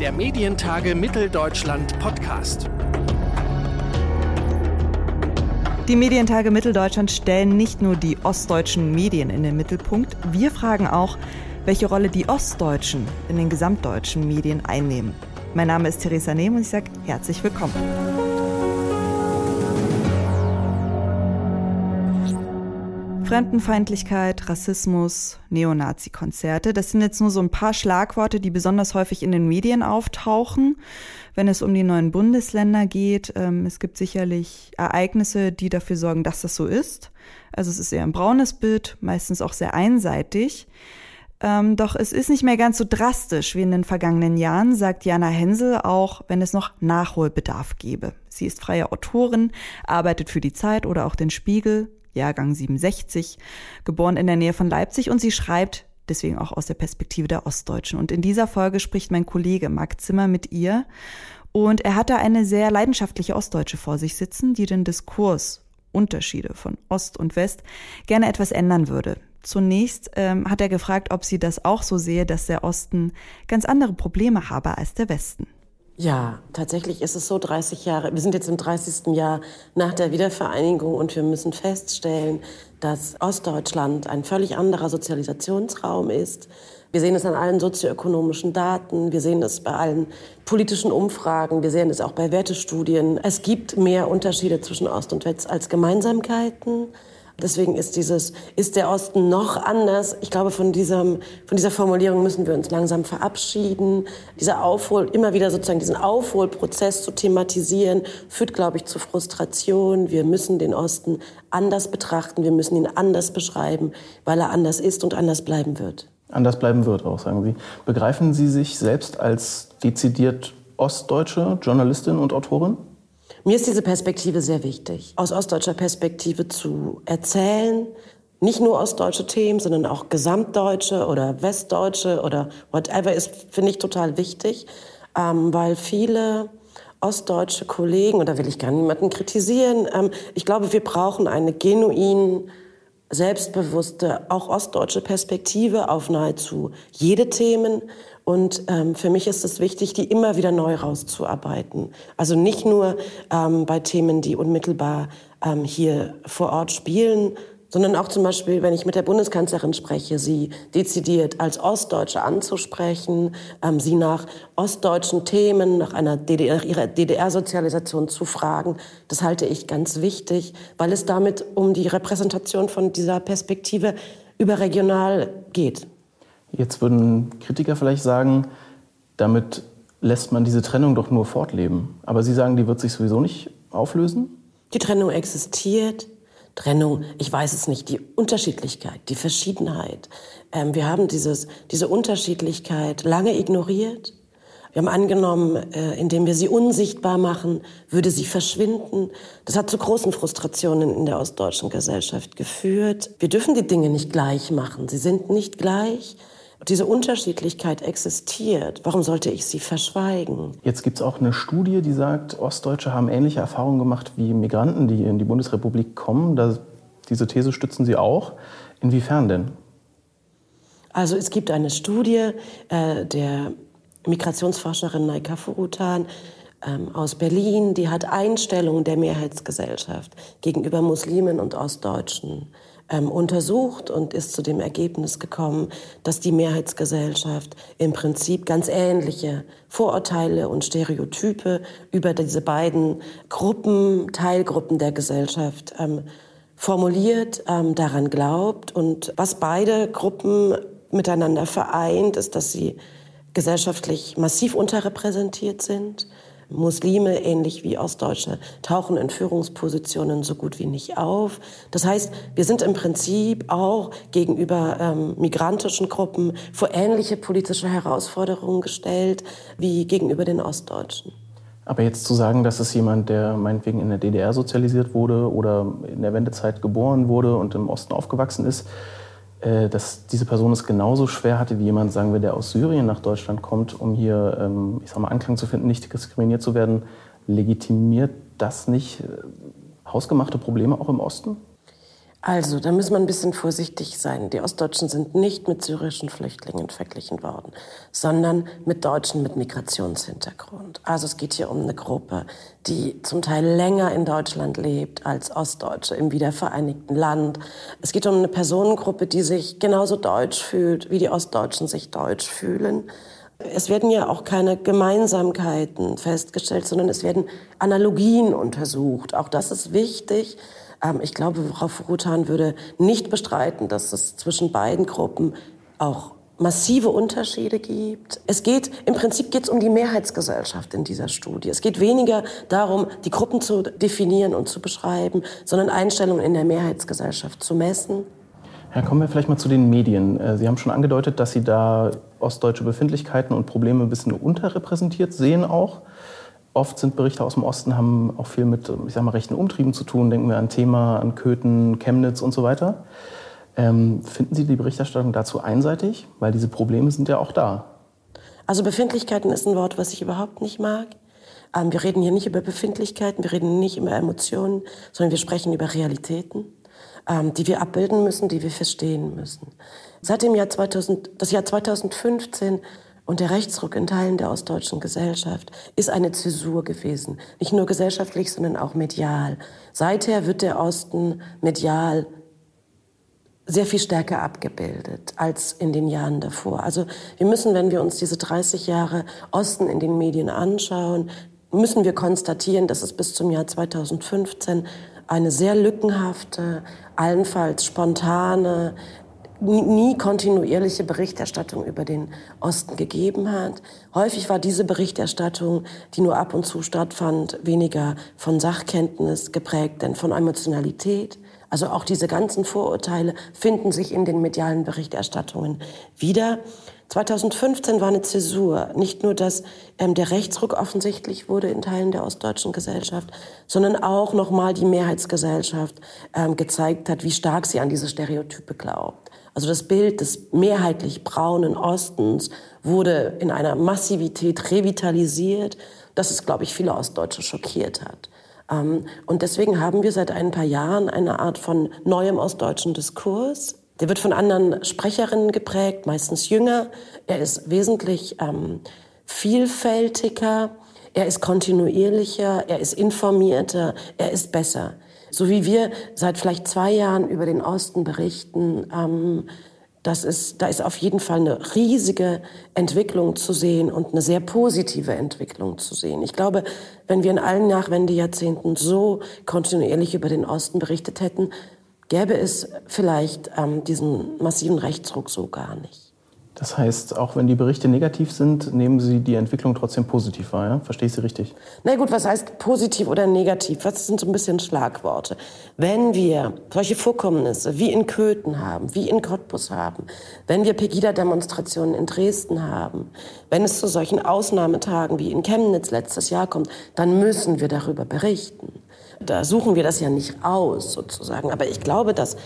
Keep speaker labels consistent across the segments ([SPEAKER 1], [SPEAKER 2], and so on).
[SPEAKER 1] Der Medientage Mitteldeutschland Podcast.
[SPEAKER 2] Die Medientage Mitteldeutschland stellen nicht nur die ostdeutschen Medien in den Mittelpunkt, wir fragen auch, welche Rolle die Ostdeutschen in den gesamtdeutschen Medien einnehmen. Mein Name ist Theresa Nehm und ich sage herzlich willkommen. Fremdenfeindlichkeit, Rassismus, Neonazi-Konzerte, das sind jetzt nur so ein paar Schlagworte, die besonders häufig in den Medien auftauchen, wenn es um die neuen Bundesländer geht. Ähm, es gibt sicherlich Ereignisse, die dafür sorgen, dass das so ist. Also es ist eher ein braunes Bild, meistens auch sehr einseitig. Ähm, doch es ist nicht mehr ganz so drastisch wie in den vergangenen Jahren, sagt Jana Hensel, auch wenn es noch Nachholbedarf gäbe. Sie ist freie Autorin, arbeitet für die Zeit oder auch den Spiegel, Jahrgang 67, geboren in der Nähe von Leipzig und sie schreibt deswegen auch aus der Perspektive der Ostdeutschen. Und in dieser Folge spricht mein Kollege Marc Zimmer mit ihr und er hatte eine sehr leidenschaftliche Ostdeutsche vor sich sitzen, die den Diskurs Unterschiede von Ost und West gerne etwas ändern würde. Zunächst ähm, hat er gefragt, ob sie das auch so sehe, dass der Osten ganz andere Probleme habe als der Westen.
[SPEAKER 3] Ja, tatsächlich ist es so 30 Jahre. Wir sind jetzt im 30. Jahr nach der Wiedervereinigung und wir müssen feststellen, dass Ostdeutschland ein völlig anderer Sozialisationsraum ist. Wir sehen es an allen sozioökonomischen Daten, wir sehen es bei allen politischen Umfragen, wir sehen es auch bei Wertestudien. Es gibt mehr Unterschiede zwischen Ost und West als Gemeinsamkeiten. Deswegen ist dieses, ist der Osten noch anders? Ich glaube, von, diesem, von dieser Formulierung müssen wir uns langsam verabschieden. Dieser Aufhol, immer wieder sozusagen diesen Aufholprozess zu thematisieren, führt, glaube ich, zu Frustration. Wir müssen den Osten anders betrachten. Wir müssen ihn anders beschreiben, weil er anders ist und anders bleiben wird.
[SPEAKER 4] Anders bleiben wird auch, sagen Sie. Begreifen Sie sich selbst als dezidiert ostdeutsche Journalistin und Autorin?
[SPEAKER 3] Mir ist diese Perspektive sehr wichtig, aus ostdeutscher Perspektive zu erzählen. Nicht nur ostdeutsche Themen, sondern auch gesamtdeutsche oder westdeutsche oder whatever ist, finde ich total wichtig, ähm, weil viele ostdeutsche Kollegen, oder will ich gar niemanden kritisieren, ähm, ich glaube, wir brauchen eine genuin selbstbewusste, auch ostdeutsche Perspektive auf nahezu jede Themen. Und ähm, für mich ist es wichtig, die immer wieder neu rauszuarbeiten. Also nicht nur ähm, bei Themen, die unmittelbar ähm, hier vor Ort spielen, sondern auch zum Beispiel, wenn ich mit der Bundeskanzlerin spreche, sie dezidiert als Ostdeutsche anzusprechen, ähm, sie nach ostdeutschen Themen, nach einer DDR, nach ihrer DDR-Sozialisation zu fragen. Das halte ich ganz wichtig, weil es damit um die Repräsentation von dieser Perspektive überregional geht.
[SPEAKER 4] Jetzt würden Kritiker vielleicht sagen, damit lässt man diese Trennung doch nur fortleben. Aber Sie sagen, die wird sich sowieso nicht auflösen?
[SPEAKER 3] Die Trennung existiert. Trennung, ich weiß es nicht, die Unterschiedlichkeit, die Verschiedenheit. Ähm, wir haben dieses, diese Unterschiedlichkeit lange ignoriert. Wir haben angenommen, äh, indem wir sie unsichtbar machen, würde sie verschwinden. Das hat zu großen Frustrationen in der ostdeutschen Gesellschaft geführt. Wir dürfen die Dinge nicht gleich machen. Sie sind nicht gleich diese Unterschiedlichkeit existiert, warum sollte ich sie verschweigen?
[SPEAKER 4] Jetzt gibt es auch eine Studie, die sagt, Ostdeutsche haben ähnliche Erfahrungen gemacht wie Migranten, die in die Bundesrepublik kommen. Das, diese These stützen Sie auch. Inwiefern denn?
[SPEAKER 3] Also es gibt eine Studie äh, der Migrationsforscherin Naika Furutan ähm, aus Berlin, die hat Einstellungen der Mehrheitsgesellschaft gegenüber Muslimen und Ostdeutschen ähm, untersucht und ist zu dem Ergebnis gekommen, dass die Mehrheitsgesellschaft im Prinzip ganz ähnliche Vorurteile und Stereotype über diese beiden Gruppen, Teilgruppen der Gesellschaft ähm, formuliert, ähm, daran glaubt. Und was beide Gruppen miteinander vereint, ist, dass sie gesellschaftlich massiv unterrepräsentiert sind Muslime, ähnlich wie Ostdeutsche, tauchen in Führungspositionen so gut wie nicht auf. Das heißt, wir sind im Prinzip auch gegenüber ähm, migrantischen Gruppen vor ähnliche politische Herausforderungen gestellt wie gegenüber den Ostdeutschen.
[SPEAKER 4] Aber jetzt zu sagen, dass es jemand, der meinetwegen in der DDR sozialisiert wurde oder in der Wendezeit geboren wurde und im Osten aufgewachsen ist, dass diese Person es genauso schwer hatte wie jemand, sagen wir, der aus Syrien nach Deutschland kommt, um hier, ähm, ich sag mal, Anklang zu finden, nicht diskriminiert zu werden, legitimiert das nicht äh, hausgemachte Probleme auch im Osten?
[SPEAKER 3] Also, da muss man ein bisschen vorsichtig sein. Die Ostdeutschen sind nicht mit syrischen Flüchtlingen verglichen worden, sondern mit Deutschen mit Migrationshintergrund. Also es geht hier um eine Gruppe, die zum Teil länger in Deutschland lebt als Ostdeutsche im wiedervereinigten Land. Es geht um eine Personengruppe, die sich genauso deutsch fühlt, wie die Ostdeutschen sich deutsch fühlen. Es werden ja auch keine Gemeinsamkeiten festgestellt, sondern es werden Analogien untersucht. Auch das ist wichtig ähm, ich glaube, Frau Furutan würde nicht bestreiten, dass es zwischen beiden Gruppen auch massive Unterschiede gibt. Es geht, im Prinzip geht es um die Mehrheitsgesellschaft in dieser Studie. Es geht weniger darum, die Gruppen zu definieren und zu beschreiben, sondern Einstellungen in der Mehrheitsgesellschaft zu messen.
[SPEAKER 4] Ja, kommen wir vielleicht mal zu den Medien. Äh, Sie haben schon angedeutet, dass Sie da ostdeutsche Befindlichkeiten und Probleme ein bisschen unterrepräsentiert sehen auch. Oft sind Berichte aus dem Osten, haben auch viel mit, ich sag mal, rechten Umtrieben zu tun. Denken wir an Thema, an Köthen, Chemnitz und so weiter. Ähm, finden Sie die Berichterstattung dazu einseitig? Weil diese Probleme sind ja auch da.
[SPEAKER 3] Also Befindlichkeiten ist ein Wort, was ich überhaupt nicht mag. Ähm, wir reden hier nicht über Befindlichkeiten, wir reden nicht über Emotionen, sondern wir sprechen über Realitäten, ähm, die wir abbilden müssen, die wir verstehen müssen. Seit dem Jahr 2000, das Jahr 2015 und der Rechtsruck in Teilen der ostdeutschen Gesellschaft ist eine Zäsur gewesen. Nicht nur gesellschaftlich, sondern auch medial. Seither wird der Osten medial sehr viel stärker abgebildet als in den Jahren davor. Also wir müssen, wenn wir uns diese 30 Jahre Osten in den Medien anschauen, müssen wir konstatieren, dass es bis zum Jahr 2015 eine sehr lückenhafte, allenfalls spontane, nie kontinuierliche Berichterstattung über den Osten gegeben hat. Häufig war diese Berichterstattung, die nur ab und zu stattfand, weniger von Sachkenntnis geprägt, denn von Emotionalität. Also auch diese ganzen Vorurteile finden sich in den medialen Berichterstattungen wieder. 2015 war eine Zäsur. Nicht nur, dass ähm, der Rechtsruck offensichtlich wurde in Teilen der ostdeutschen Gesellschaft, sondern auch nochmal die Mehrheitsgesellschaft ähm, gezeigt hat, wie stark sie an diese Stereotype glaubt. Also das Bild des mehrheitlich braunen Ostens wurde in einer Massivität revitalisiert, dass es, glaube ich, viele Ostdeutsche schockiert hat. Ähm, und deswegen haben wir seit ein paar Jahren eine Art von neuem ostdeutschen Diskurs. Der wird von anderen Sprecherinnen geprägt, meistens jünger. Er ist wesentlich ähm, vielfältiger, er ist kontinuierlicher, er ist informierter, er ist besser so wie wir seit vielleicht zwei Jahren über den Osten berichten, ähm, das ist, da ist auf jeden Fall eine riesige Entwicklung zu sehen und eine sehr positive Entwicklung zu sehen. Ich glaube, wenn wir in allen Nachwendejahrzehnten so kontinuierlich über den Osten berichtet hätten, gäbe es vielleicht ähm, diesen massiven Rechtsruck so gar nicht.
[SPEAKER 4] Das heißt, auch wenn die Berichte negativ sind, nehmen Sie die Entwicklung trotzdem positiv wahr, ja? Verstehe ich Sie richtig?
[SPEAKER 3] Na gut, was heißt positiv oder negativ? Was sind so ein bisschen Schlagworte? Wenn wir solche Vorkommnisse wie in Köthen haben, wie in Cottbus haben, wenn wir Pegida-Demonstrationen in Dresden haben, wenn es zu solchen Ausnahmetagen wie in Chemnitz letztes Jahr kommt, dann müssen wir darüber berichten. Da suchen wir das ja nicht aus, sozusagen. Aber ich glaube, dass,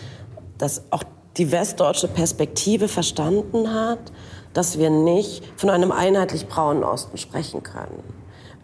[SPEAKER 3] dass auch die westdeutsche Perspektive verstanden hat, dass wir nicht von einem einheitlich braunen Osten sprechen können.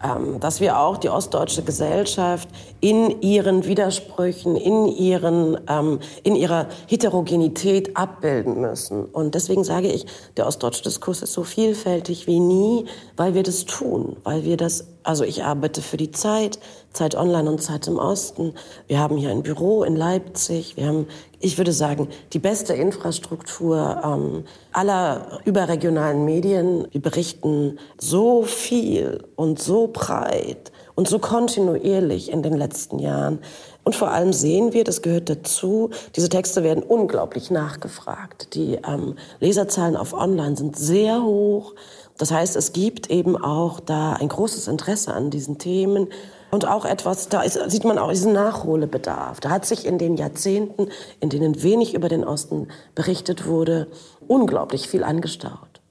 [SPEAKER 3] Ähm, dass wir auch die ostdeutsche Gesellschaft in ihren Widersprüchen, in, ihren, ähm, in ihrer Heterogenität abbilden müssen. Und deswegen sage ich, der ostdeutsche Diskurs ist so vielfältig wie nie, weil wir das tun, weil wir das, also ich arbeite für die Zeit, Zeit Online und Zeit im Osten. Wir haben hier ein Büro in Leipzig. Wir haben, ich würde sagen, die beste Infrastruktur ähm, aller überregionalen Medien. Wir berichten so viel und so breit und so kontinuierlich in den letzten Jahren. Und vor allem sehen wir, das gehört dazu, diese Texte werden unglaublich nachgefragt. Die ähm, Leserzahlen auf Online sind sehr hoch. Das heißt, es gibt eben auch da ein großes Interesse an diesen Themen. Und auch etwas, da ist, sieht man auch diesen Nachholbedarf. Da hat sich in den Jahrzehnten, in denen wenig über den Osten berichtet wurde, unglaublich viel angestaut.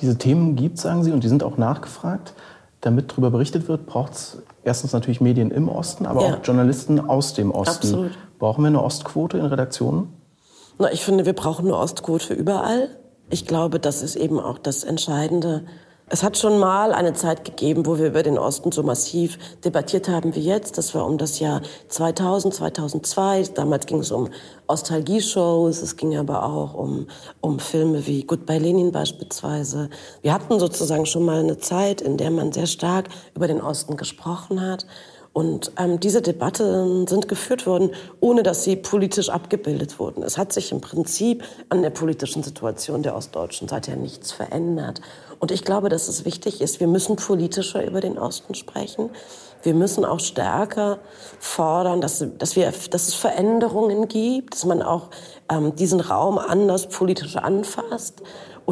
[SPEAKER 4] Diese Themen gibt es, sagen Sie, und die sind auch nachgefragt. Damit darüber berichtet wird, braucht es erstens natürlich Medien im Osten, aber ja. auch Journalisten aus dem Osten. Absolut. Brauchen wir eine Ostquote in Redaktionen?
[SPEAKER 3] Na, ich finde, wir brauchen eine Ostquote überall. Ich glaube, das ist eben auch das Entscheidende Es hat schon mal eine Zeit gegeben, wo wir über den Osten so massiv debattiert haben wie jetzt. Das war um das Jahr 2000, 2002. Damals ging es um Ostalgie-Shows. Es ging aber auch um, um Filme wie Goodbye Lenin beispielsweise. Wir hatten sozusagen schon mal eine Zeit, in der man sehr stark über den Osten gesprochen hat. Und ähm, diese Debatten sind geführt worden, ohne dass sie politisch abgebildet wurden. Es hat sich im Prinzip an der politischen Situation der Ostdeutschen seither nichts verändert. Und ich glaube, dass es wichtig ist, wir müssen politischer über den Osten sprechen. Wir müssen auch stärker fordern, dass, dass, wir, dass es Veränderungen gibt, dass man auch ähm, diesen Raum anders politisch anfasst.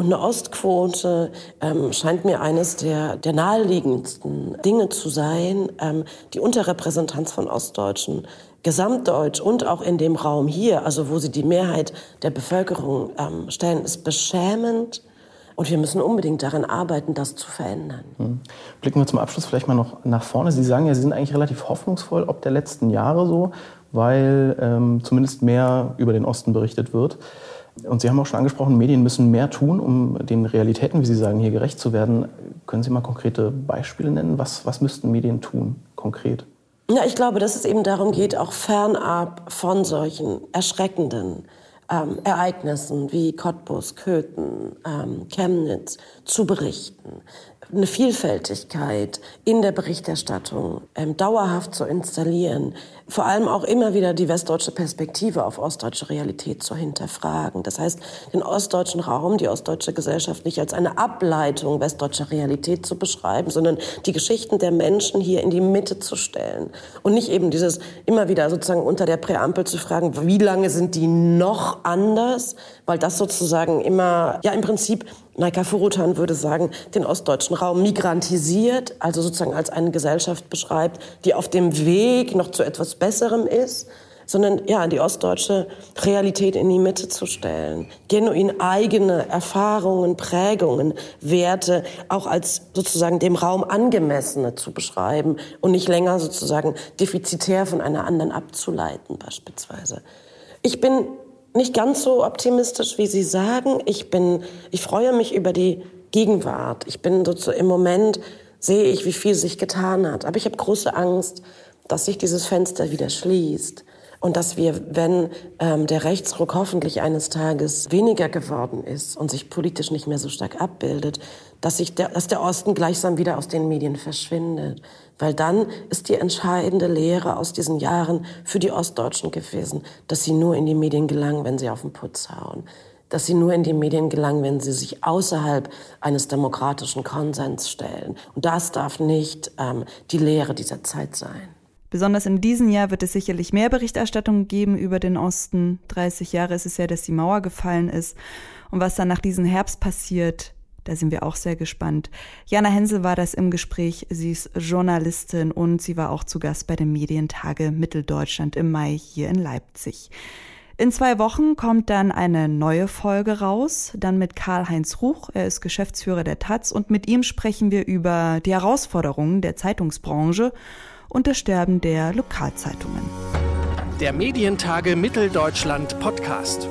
[SPEAKER 3] Und eine Ostquote ähm, scheint mir eines der, der naheliegendsten Dinge zu sein. Ähm, die Unterrepräsentanz von Ostdeutschen, gesamtdeutsch und auch in dem Raum hier, also wo sie die Mehrheit der Bevölkerung ähm, stellen, ist beschämend. Und wir müssen unbedingt daran arbeiten, das zu verändern.
[SPEAKER 4] Hm. Blicken wir zum Abschluss vielleicht mal noch nach vorne. Sie sagen ja, Sie sind eigentlich relativ hoffnungsvoll, ob der letzten Jahre so, weil ähm, zumindest mehr über den Osten berichtet wird. Und Sie haben auch schon angesprochen, Medien müssen mehr tun, um den Realitäten, wie Sie sagen, hier gerecht zu werden. Können Sie mal konkrete Beispiele nennen? Was, was müssten Medien tun, konkret?
[SPEAKER 3] Ja, ich glaube, dass es eben darum geht, auch fernab von solchen erschreckenden ähm, Ereignissen wie Cottbus, Köthen, ähm, Chemnitz zu berichten eine Vielfältigkeit in der Berichterstattung ähm, dauerhaft zu installieren, vor allem auch immer wieder die westdeutsche Perspektive auf ostdeutsche Realität zu hinterfragen. Das heißt, den ostdeutschen Raum, die ostdeutsche Gesellschaft nicht als eine Ableitung westdeutscher Realität zu beschreiben, sondern die Geschichten der Menschen hier in die Mitte zu stellen und nicht eben dieses immer wieder sozusagen unter der Präambel zu fragen, wie lange sind die noch anders, weil das sozusagen immer ja im Prinzip Naika Furutan würde sagen, den ostdeutschen Raum migrantisiert, also sozusagen als eine Gesellschaft beschreibt, die auf dem Weg noch zu etwas Besserem ist, sondern ja, die ostdeutsche Realität in die Mitte zu stellen, genuin eigene Erfahrungen, Prägungen, Werte auch als sozusagen dem Raum angemessene zu beschreiben und nicht länger sozusagen defizitär von einer anderen abzuleiten beispielsweise. Ich bin nicht ganz so optimistisch, wie Sie sagen. Ich bin, ich freue mich über die Gegenwart. Ich bin so im Moment sehe ich, wie viel sich getan hat. Aber ich habe große Angst, dass sich dieses Fenster wieder schließt und dass wir, wenn ähm, der Rechtsruck hoffentlich eines Tages weniger geworden ist und sich politisch nicht mehr so stark abbildet, dass, sich der, dass der Osten gleichsam wieder aus den Medien verschwindet. Weil dann ist die entscheidende Lehre aus diesen Jahren für die Ostdeutschen gewesen, dass sie nur in die Medien gelangen, wenn sie auf den Putz hauen. Dass sie nur in die Medien gelangen, wenn sie sich außerhalb eines demokratischen Konsens stellen. Und das darf nicht ähm, die Lehre dieser Zeit sein.
[SPEAKER 2] Besonders in diesem Jahr wird es sicherlich mehr Berichterstattung geben über den Osten. 30 Jahre ist es ja, dass die Mauer gefallen ist. Und was dann nach diesem Herbst passiert, da sind wir auch sehr gespannt. Jana Hensel war das im Gespräch. Sie ist Journalistin und sie war auch zu Gast bei den Medientage Mitteldeutschland im Mai hier in Leipzig. In zwei Wochen kommt dann eine neue Folge raus, dann mit Karl-Heinz Ruch. Er ist Geschäftsführer der Taz und mit ihm sprechen wir über die Herausforderungen der Zeitungsbranche und das Sterben der Lokalzeitungen.
[SPEAKER 1] Der Medientage Mitteldeutschland Podcast.